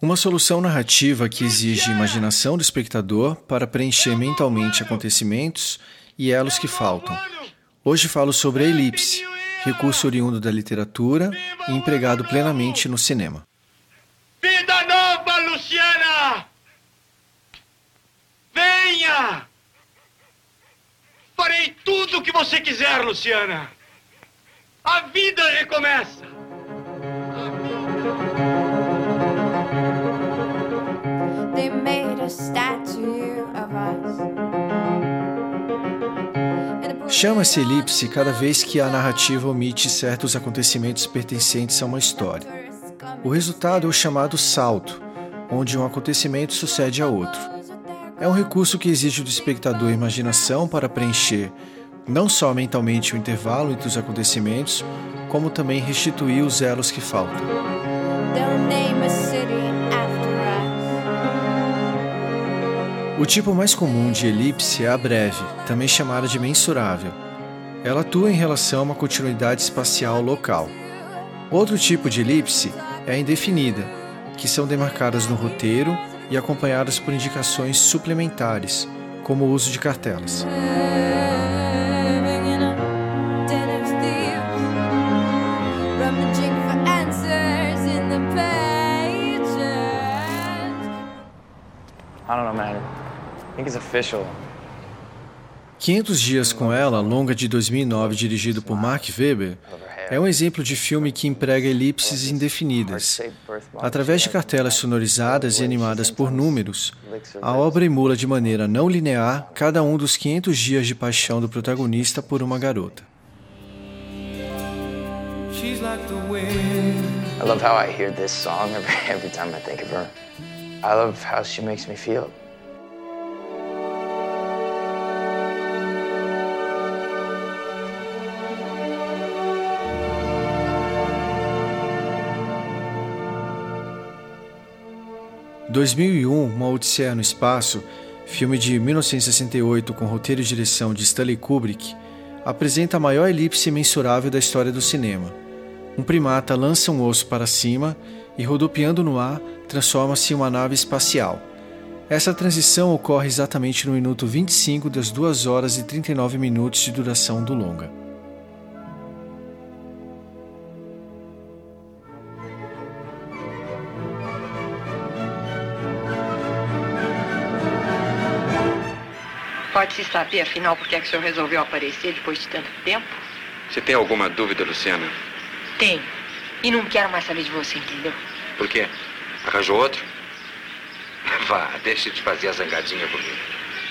Uma solução narrativa que exige imaginação do espectador para preencher mentalmente acontecimentos e elos que faltam. Hoje falo sobre a elipse, recurso oriundo da literatura e empregado plenamente no cinema. Vida nova, Luciana! Venha! Farei tudo o que você quiser, Luciana. A vida recomeça. Chama-se elipse cada vez que a narrativa omite certos acontecimentos pertencentes a uma história. O resultado é o chamado salto, onde um acontecimento sucede a outro. É um recurso que exige do espectador imaginação para preencher não só mentalmente o intervalo entre os acontecimentos, como também restituir os elos que faltam. O tipo mais comum de elipse é a breve, também chamada de mensurável. Ela atua em relação a uma continuidade espacial local. Outro tipo de elipse é a indefinida, que são demarcadas no roteiro e acompanhadas por indicações suplementares, como o uso de cartelas. I don't know, man. I think it's official. 500 Dias com Ela, longa de 2009, dirigido por Mark Webber, é um exemplo de filme que emprega elipses indefinidas. Através de cartelas sonorizadas e animadas por números, a obra emula de maneira não linear cada um dos 500 dias de paixão do protagonista por uma garota. I love how I hear this song every time I think of her. I love how she makes me feel. 2001, Uma Odisseia no Espaço, filme de 1968 com roteiro e direção de Stanley Kubrick, apresenta a maior elipse mensurável da história do cinema. Um primata lança um osso para cima e, rodopiando no ar, transforma-se em uma nave espacial. Essa transição ocorre exatamente no minuto 25 das 2 horas e 39 minutos de duração do longa. Pode-se saber, afinal, por que, é que o senhor resolveu aparecer depois de tanto tempo? Você tem alguma dúvida, Luciana? Tenho. E não quero mais saber de você, entendeu? Por quê? Arranjou outro? Vá, deixe de fazer a zangadinha comigo.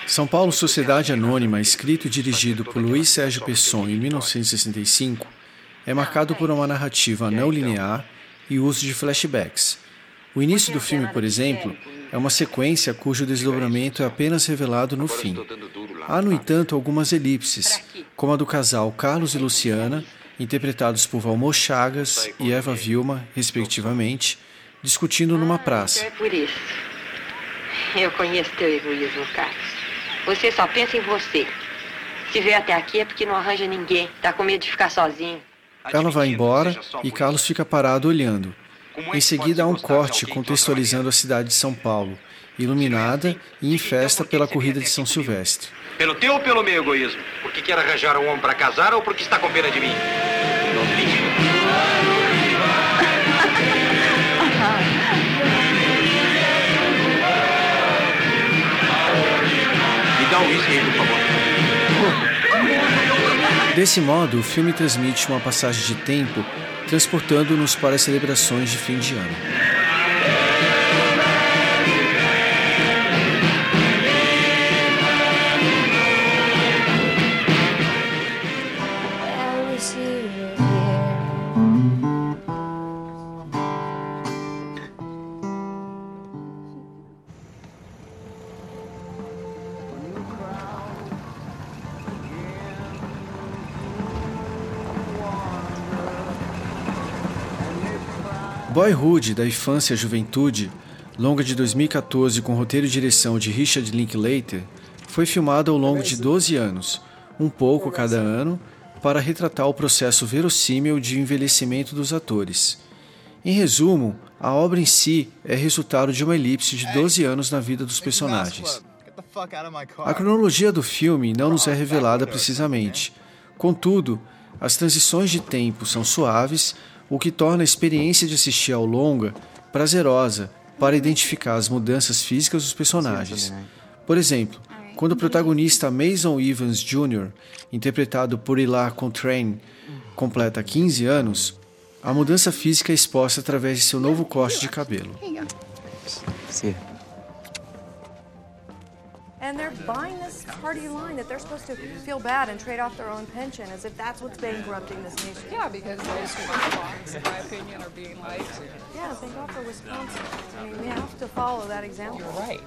São Paulo Sociedade Anônima, escrito e dirigido por Luiz Sérgio Pesson em 1965, é marcado por uma narrativa não linear e uso de flashbacks. O início do filme, por exemplo, é uma sequência cujo desdobramento é apenas revelado no fim. Há, no entanto, algumas elipses, como a do casal Carlos e Luciana, interpretados por Valmor Chagas e Eva Vilma, respectivamente, discutindo numa praça. É por isso. Eu conheço teu egoísmo, Carlos. Você só pensa em você. Se veio até aqui é porque não arranja ninguém. Tá com medo de ficar sozinho. Ela vai embora e Carlos fica parado olhando. Em seguida, há um corte contextualizando a cidade de São Paulo, iluminada e em festa pela corrida de São Silvestre. Pelo teu ou pelo meu egoísmo? Porque quer arranjar um homem para casar ou porque está com pena de mim? Não me Me dá um whisky aí, por favor. Desse modo, o filme transmite uma passagem de tempo transportando-nos para as celebrações de fim de ano. Boyhood, da infância à juventude, longa de 2014 com roteiro e direção de Richard Linklater, foi filmada ao longo de 12 anos, um pouco cada ano, para retratar o processo verossímil de envelhecimento dos atores. Em resumo, a obra em si é resultado de uma elipse de 12 anos na vida dos personagens. A cronologia do filme não nos é revelada precisamente. Contudo, as transições de tempo são suaves, o que torna a experiência de assistir ao longa prazerosa para identificar as mudanças físicas dos personagens. Por exemplo, quando o protagonista Mason Evans Jr., interpretado por Ilar Contrain, completa 15 anos, a mudança física é exposta através de seu novo corte de cabelo. Sim. And they're buying this party line that they're supposed to feel bad and trade off their own pension as if that's what's bankrupting this nation. Yeah, because those who are bonds, in my opinion, are being lied to. Yeah, thank God for Wisconsin. I mean, we have to follow that example. You're right.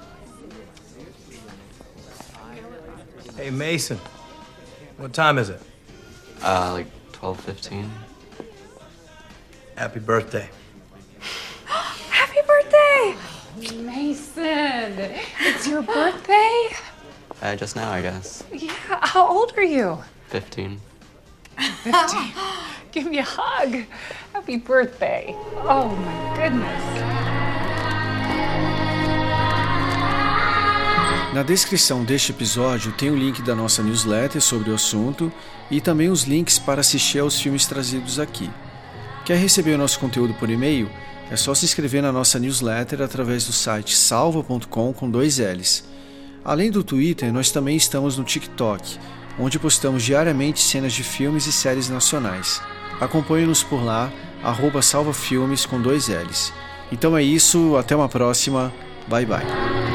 Hey, Mason. What time is it? Uh, like 12:15. Happy birthday. Happy birthday! Mason, it's your birthday? Uh, just now, I guess. Yeah, how old are you? 15. 15. Give me a hug. Happy birthday. Oh my goodness. Na descrição deste episódio tem o link da nossa newsletter sobre o assunto e também os links para assistir aos filmes trazidos aqui. Quer receber o nosso conteúdo por e-mail? É só se inscrever na nossa newsletter através do site salva.com com dois L's. Além do Twitter, nós também estamos no TikTok, onde postamos diariamente cenas de filmes e séries nacionais. Acompanhe-nos por lá, salvafilmes com dois L's. Então é isso, até uma próxima, bye bye.